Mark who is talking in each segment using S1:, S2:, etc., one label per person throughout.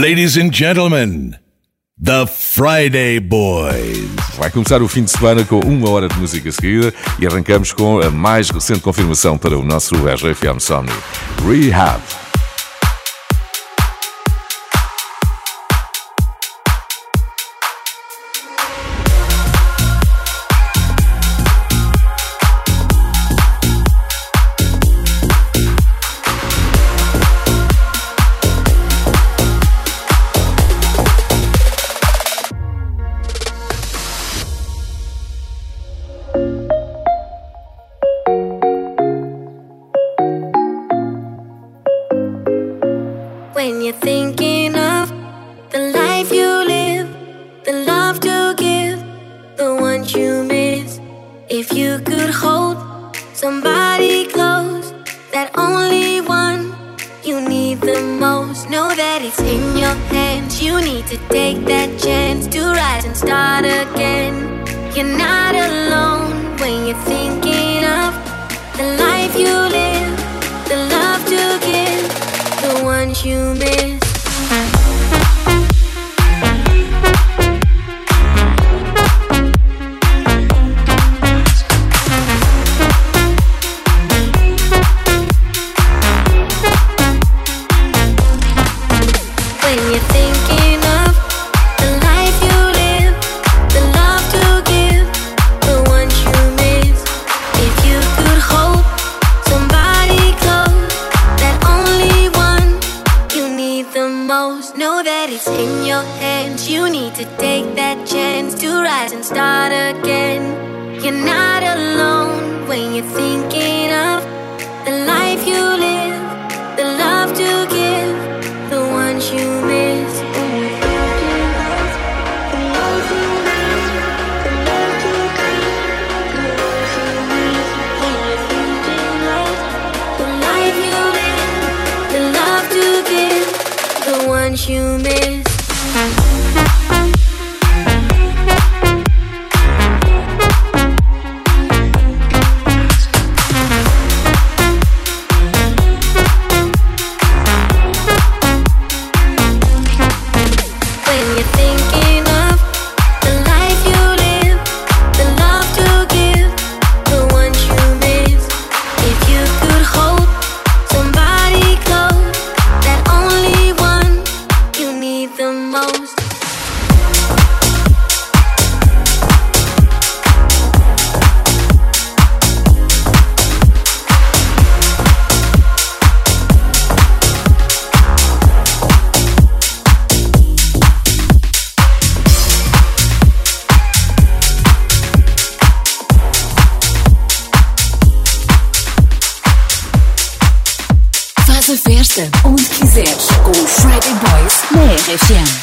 S1: Ladies and gentlemen, The Friday Boys.
S2: Vai começar o fim de semana com uma hora de música seguida e arrancamos com a mais recente confirmação para o nosso RFM Somni, Rehab.
S3: it's in
S2: your hands. You need to take that chance to rise and start again. You're not alone when you're thinking.
S4: Session.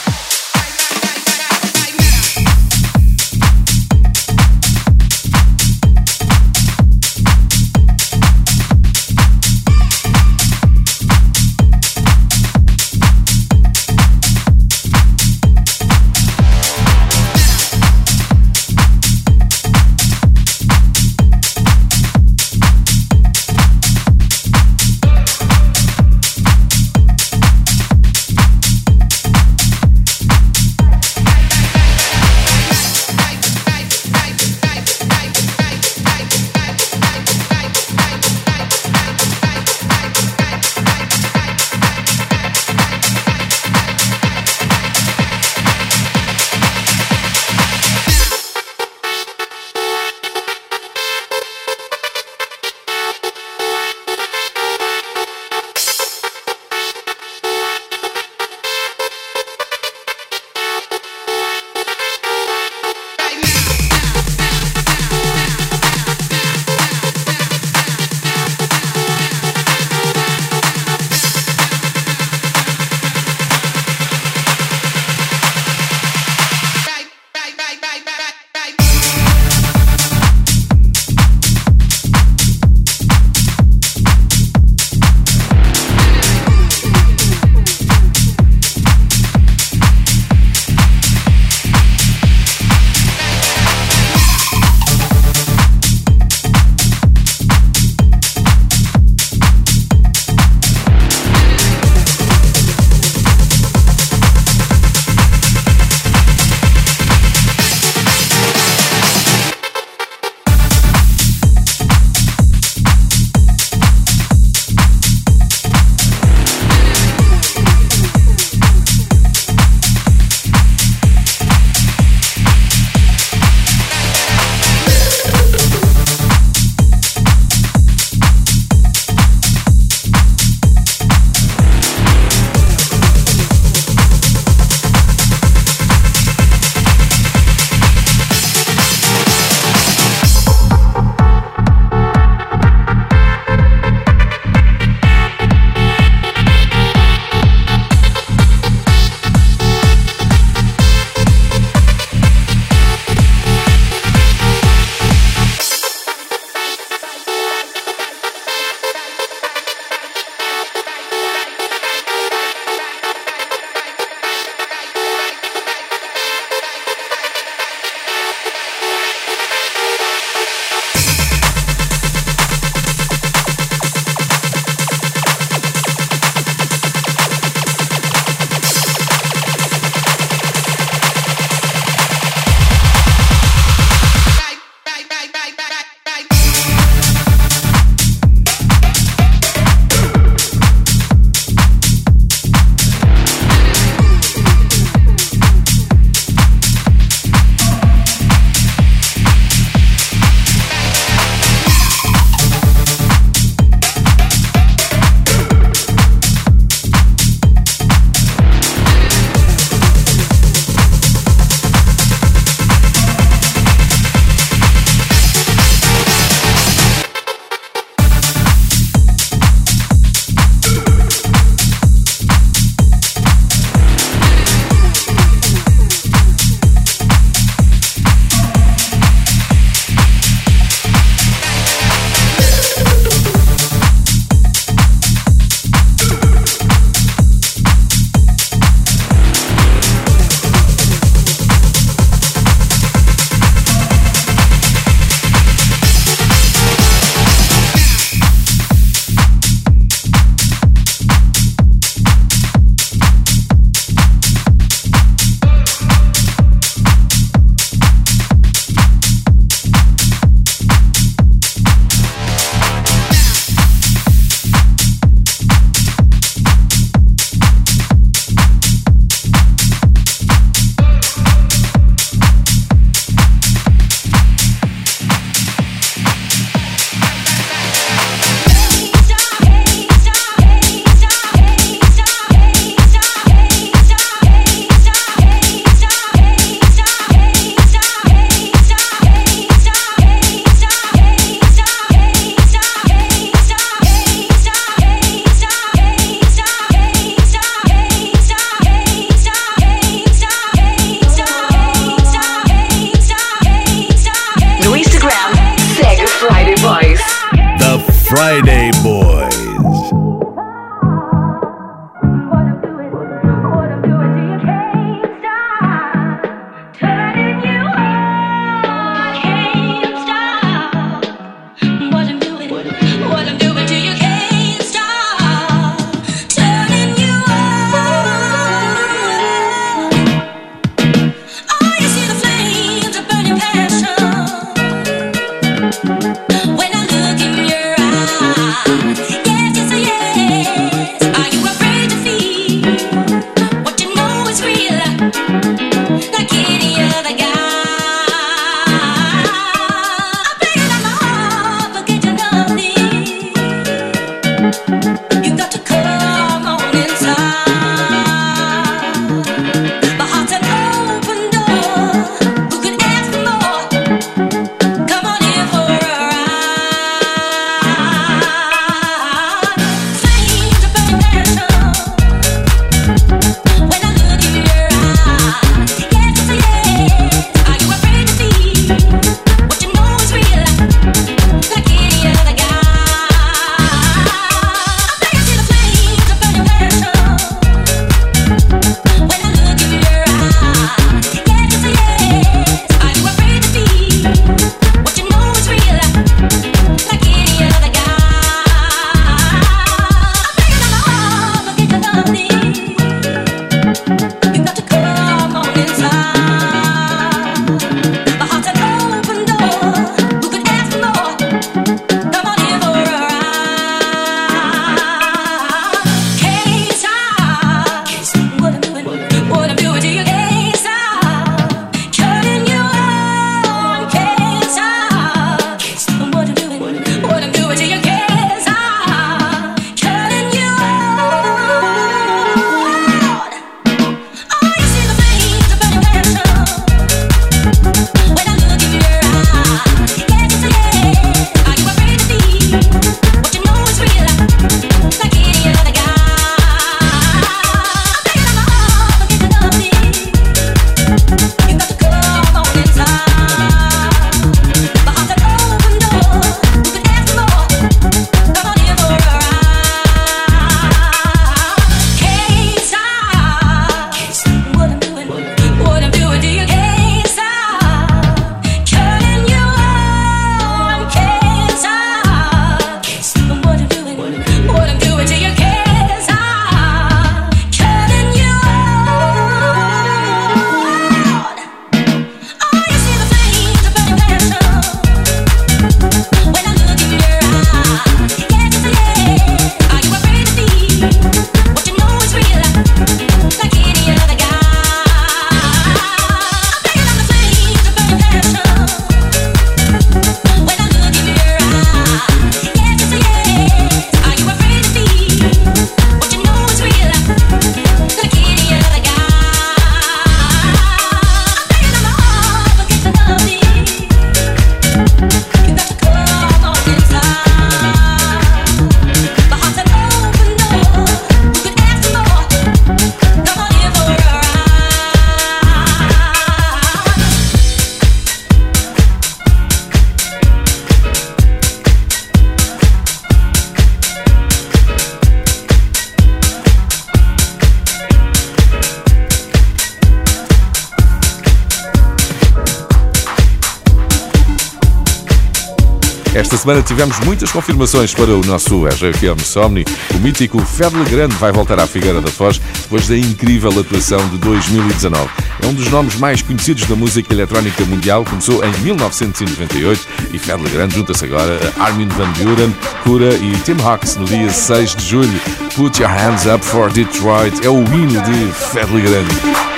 S5: Semana tivemos muitas confirmações para o nosso RFM Somni. O mítico Fedle Grande vai voltar à Figueira da Foz depois da incrível atuação de 2019. É um dos nomes mais conhecidos da música eletrónica mundial, começou em 1998 e Fedle Grande junta-se agora a Armin Van Buren, Cura e Tim Hawks no dia 6 de julho. Put Your Hands Up for Detroit é o hino de Fedle Grande.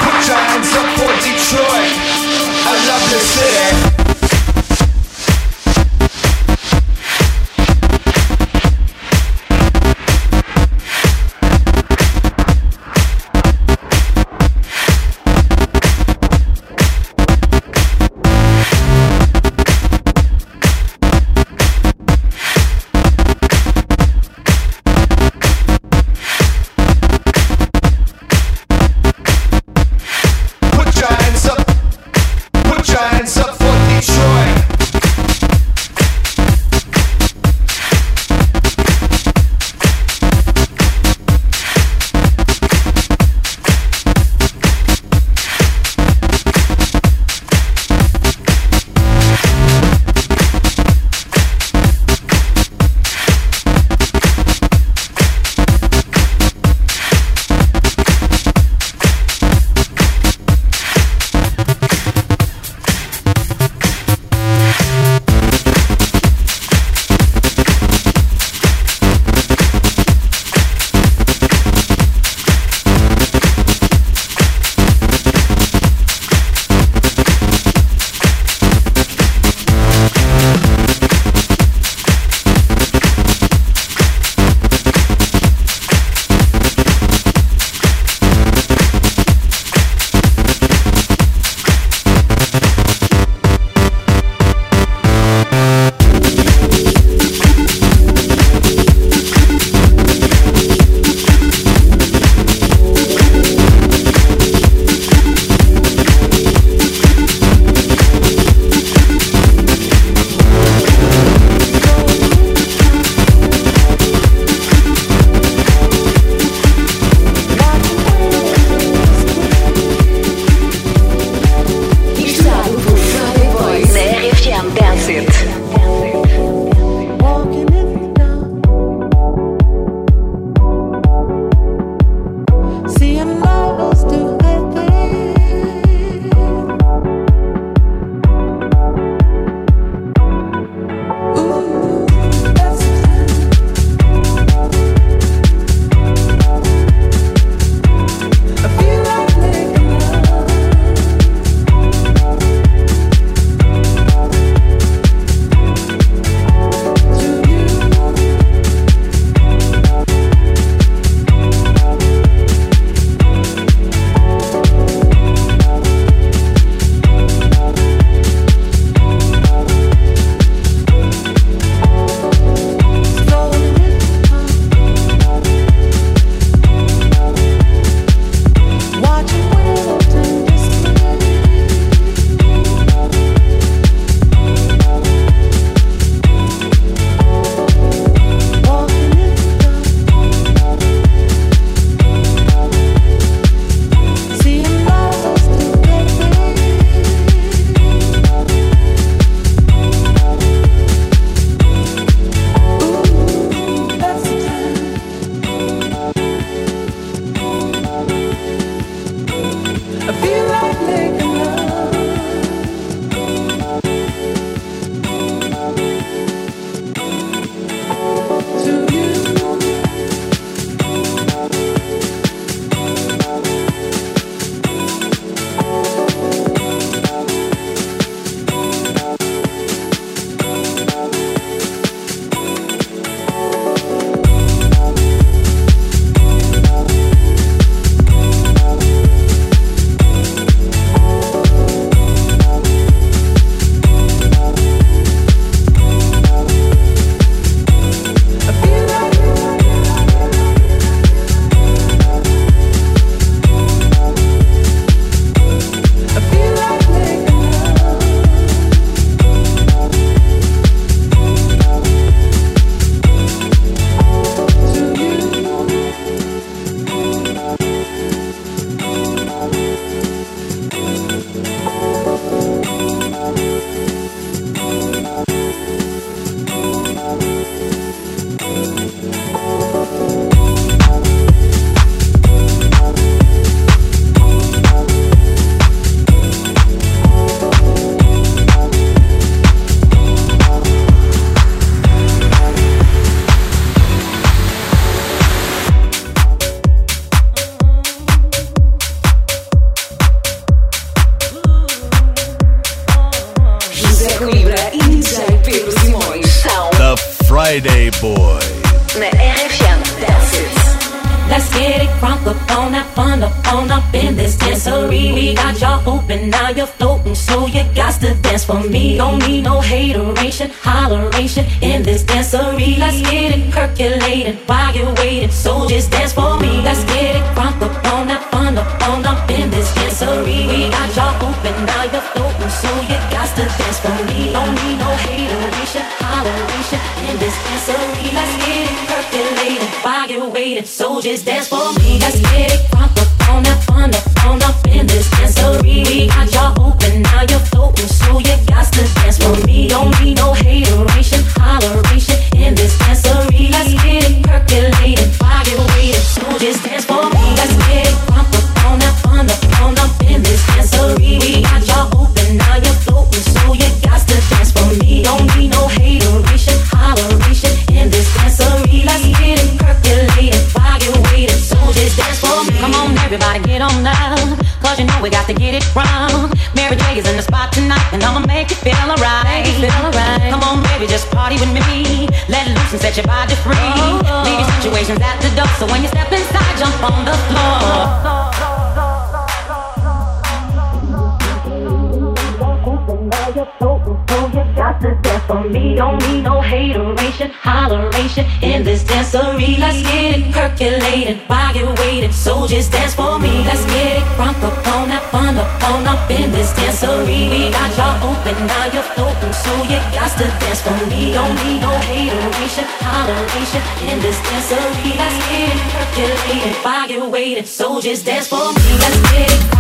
S6: Accessory, let's get it percolated while you're waiting. Soldiers dance for me, let's get it crunk up on that fun up on up in this dancery. We got y'all open, now you're so you got to dance for me. Don't need no hateration, toleration in this dancery. Let's get it percolated while you're waiting. Soldiers dance for me,
S7: let's get it.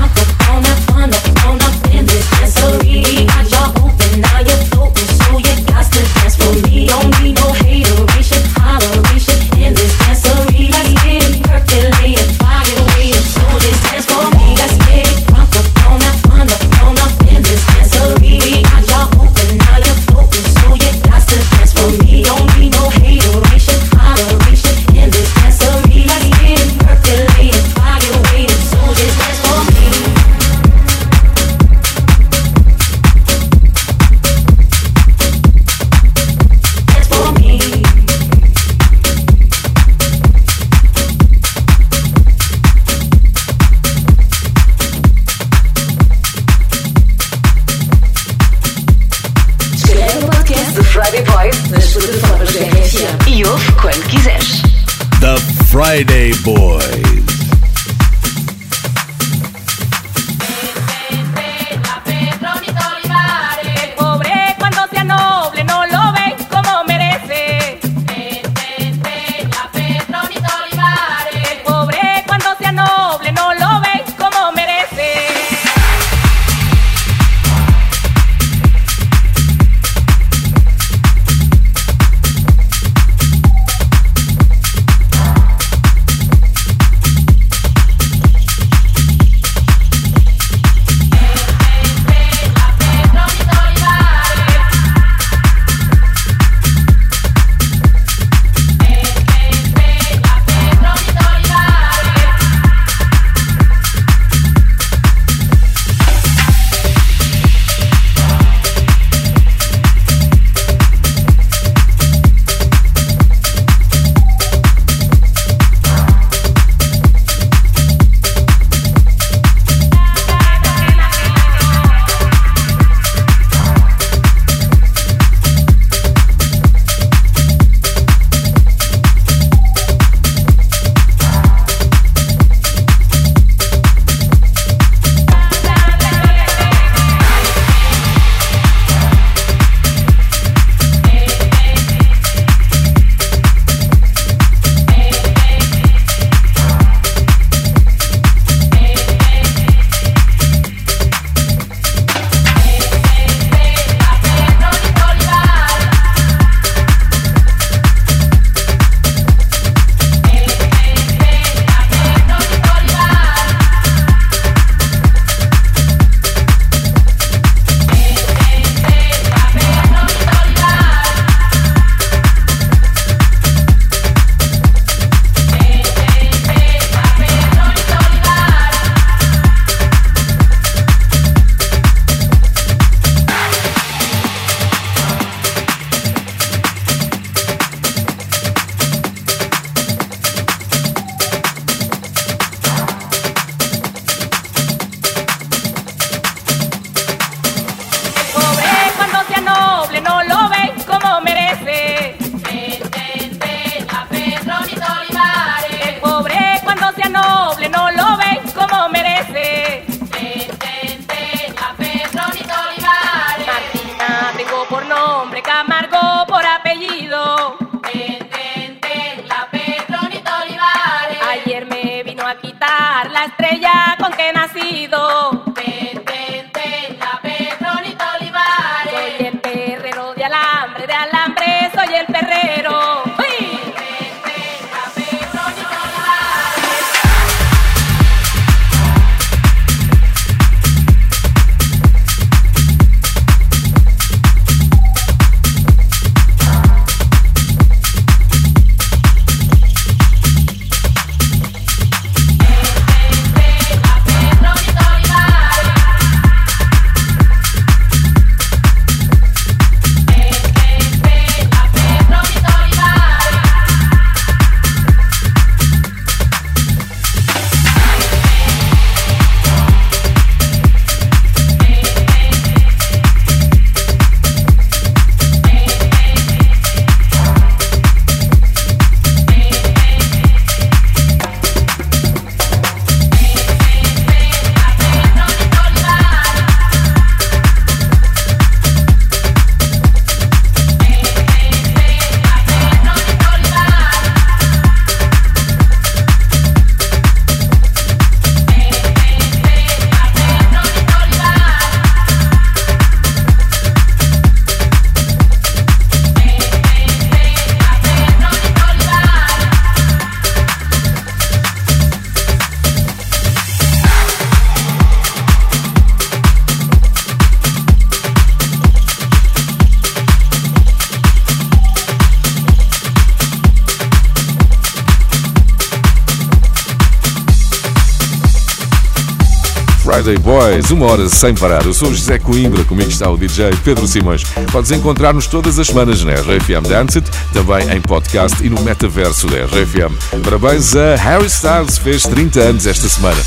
S7: Boys,
S5: uma hora sem parar. Eu sou José Coimbra, comigo está o DJ Pedro Simões. Podes encontrar-nos todas as semanas na RFM Dance também em podcast e no metaverso da RFM. Parabéns a Harry Styles, fez 30 anos esta semana.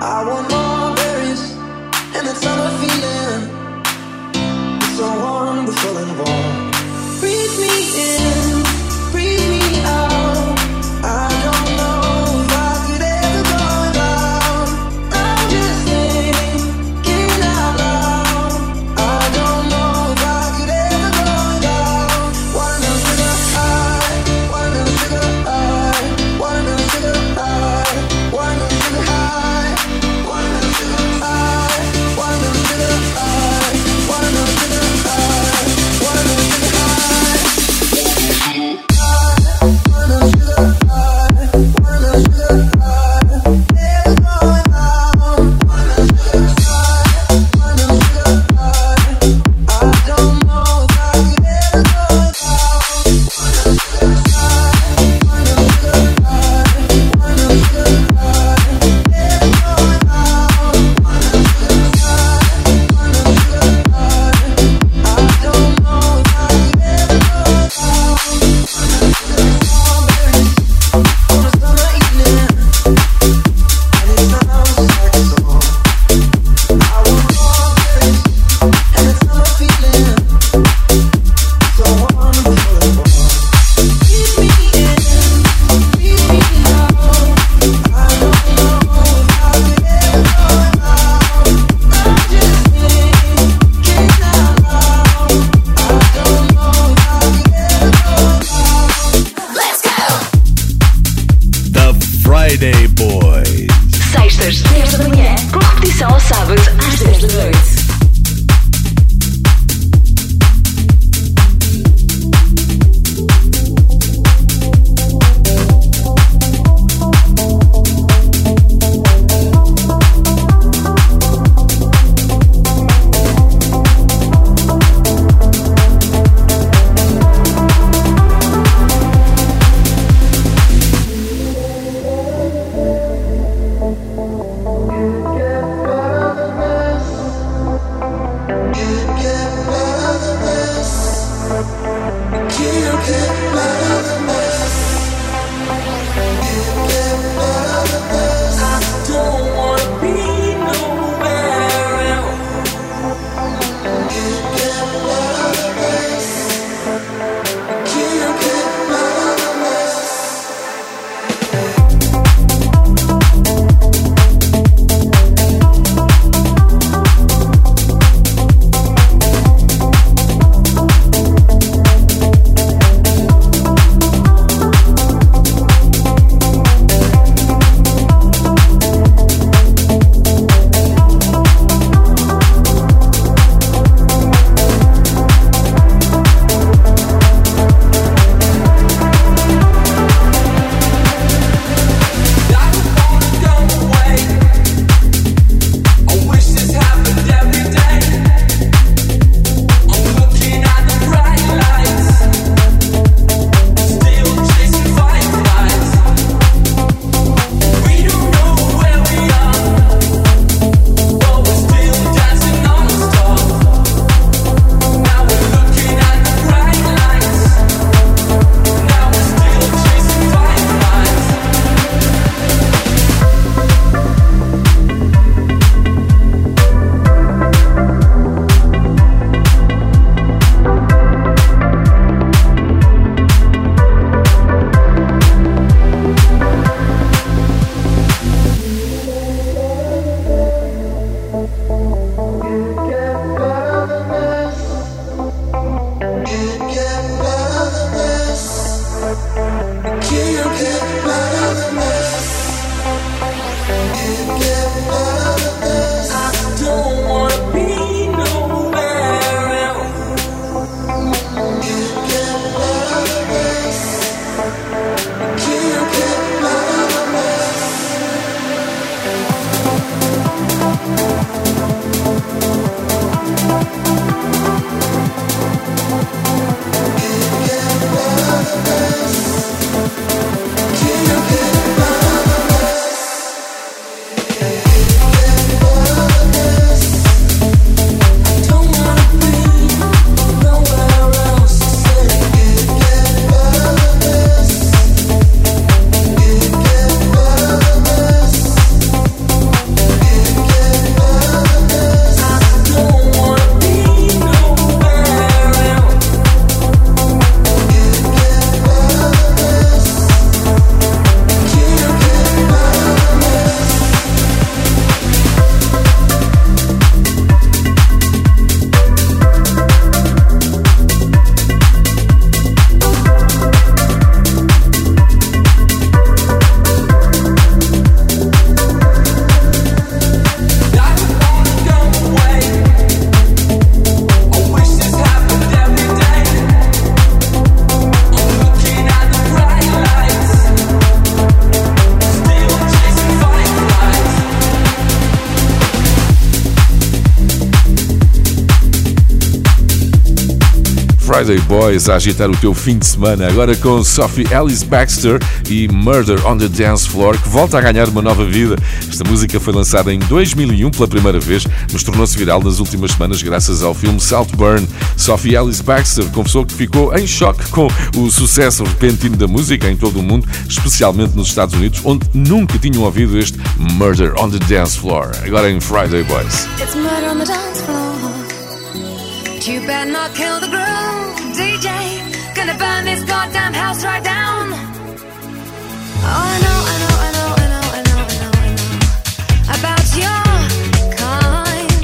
S8: I want more berries summer
S5: Birthday Boys a agitar o teu fim de semana, agora com Sophie Ellis Baxter e Murder on the Dance Floor, que volta a ganhar uma nova vida. Esta música foi lançada em 2001 pela primeira vez, mas tornou-se viral nas últimas semanas graças ao filme Saltburn. Sophie Ellis Baxter confessou que ficou em choque com o sucesso repentino da música em todo o mundo, especialmente nos Estados Unidos, onde nunca tinham ouvido este Murder on the Dance Floor, agora em Friday Boys.
S9: It's murder on the dance floor. Not kill the groom. house right down. Oh, I know, I know, I know, I know, I know, I know, I know about your kind.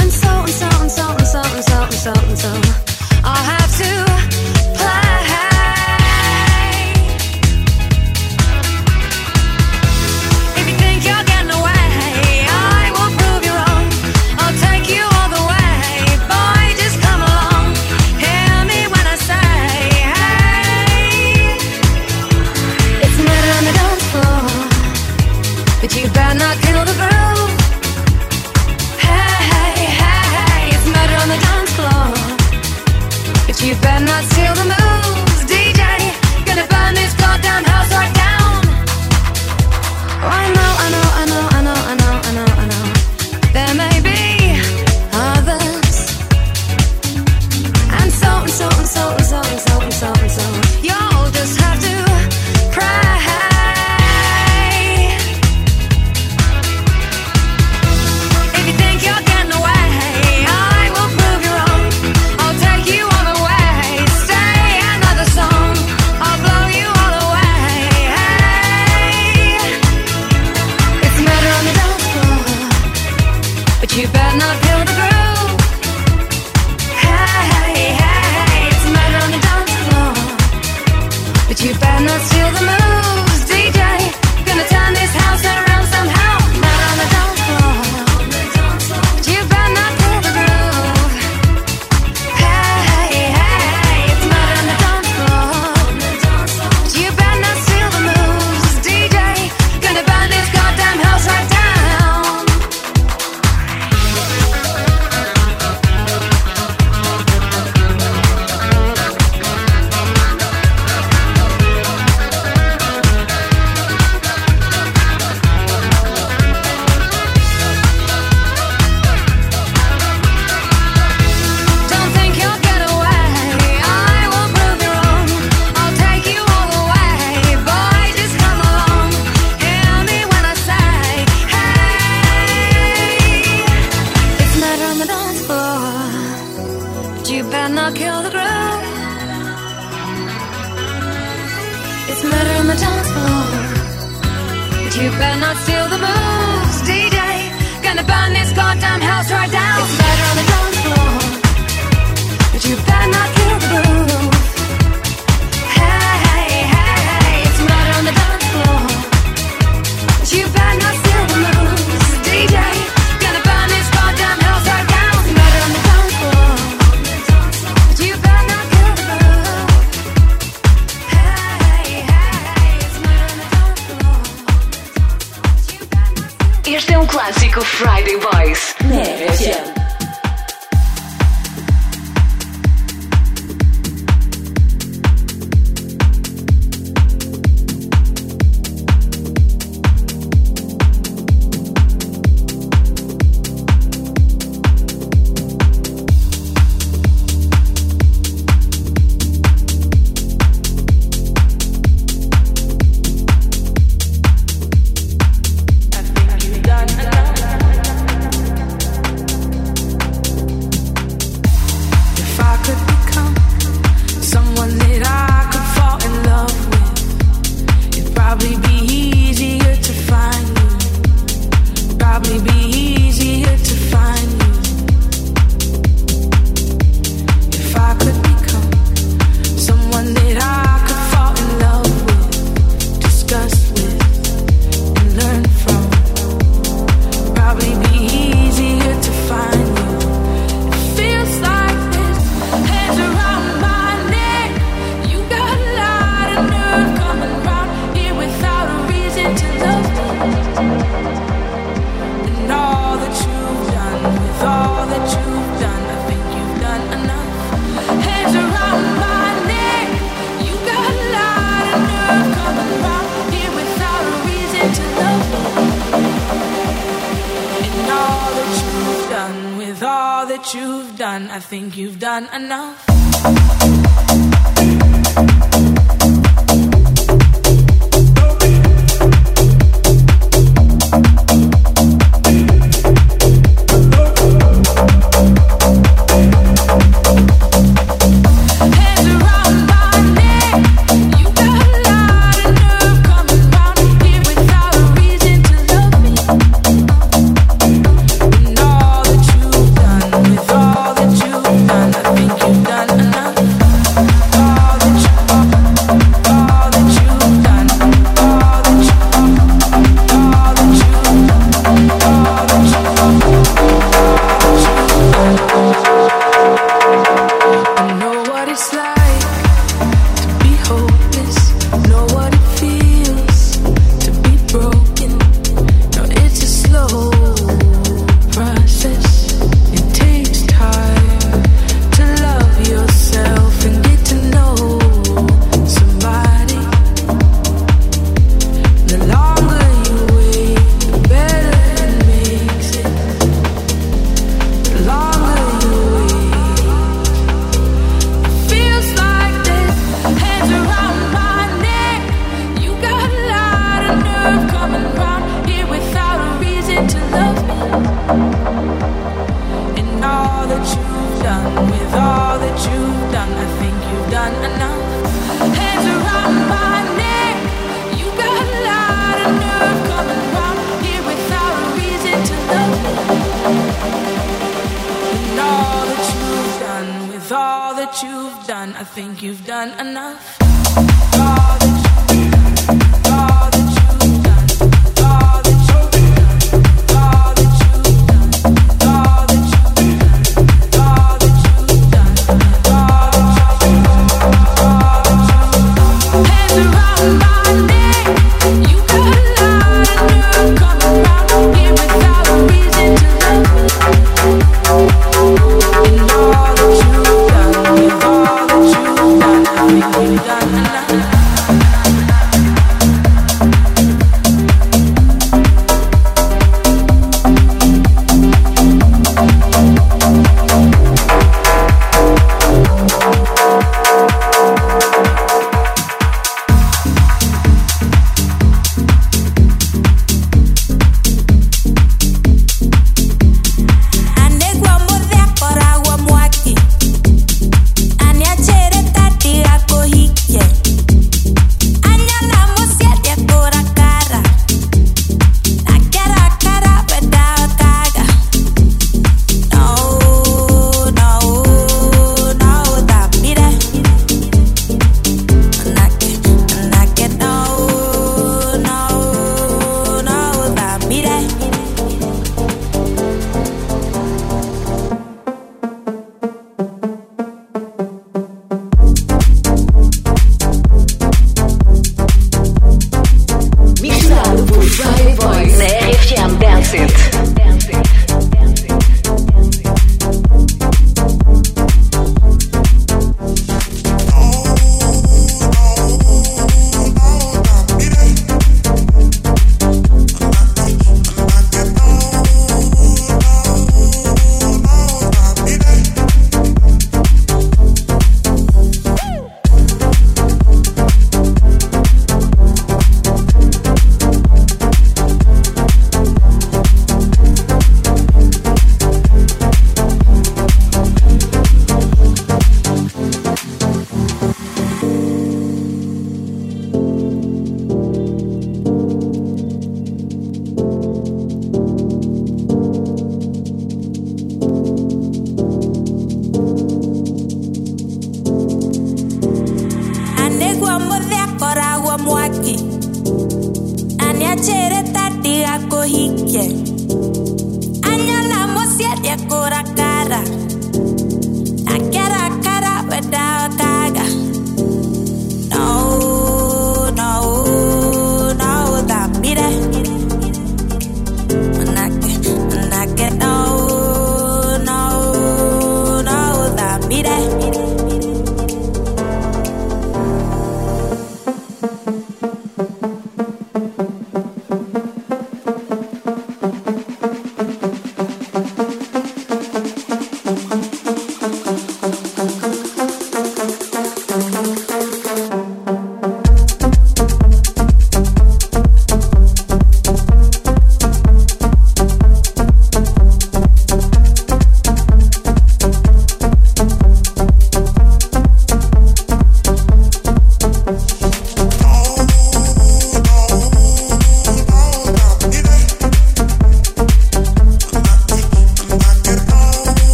S9: And so and so and so and so and so and so and so.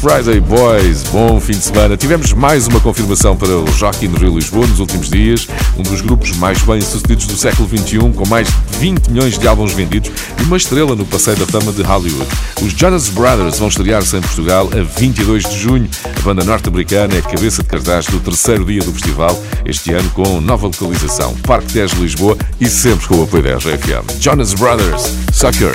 S7: Friday Boys,
S8: bom fim de semana. Tivemos mais uma confirmação para o Joaquim no Rio Lisboa nos últimos dias, um dos grupos mais bem-sucedidos do século XXI, com mais de 20 milhões de álbuns vendidos e uma estrela no passeio da fama de Hollywood. Os Jonas Brothers vão estrear-se em Portugal a 22 de junho. A banda norte-americana é cabeça de cartaz do terceiro dia do festival, este ano com nova localização, Parque 10 Lisboa e sempre com o apoio da RFM. Jonas Brothers, Sucker.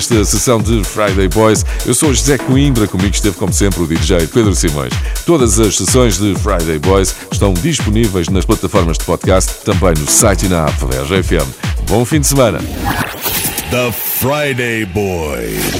S5: Desta sessão de Friday Boys. Eu sou José Coimbra, comigo esteve como sempre o DJ Pedro Simões. Todas as sessões de Friday Boys estão disponíveis nas plataformas de podcast, também no site e na app da RGFM. Bom fim de semana.
S3: The Friday Boys.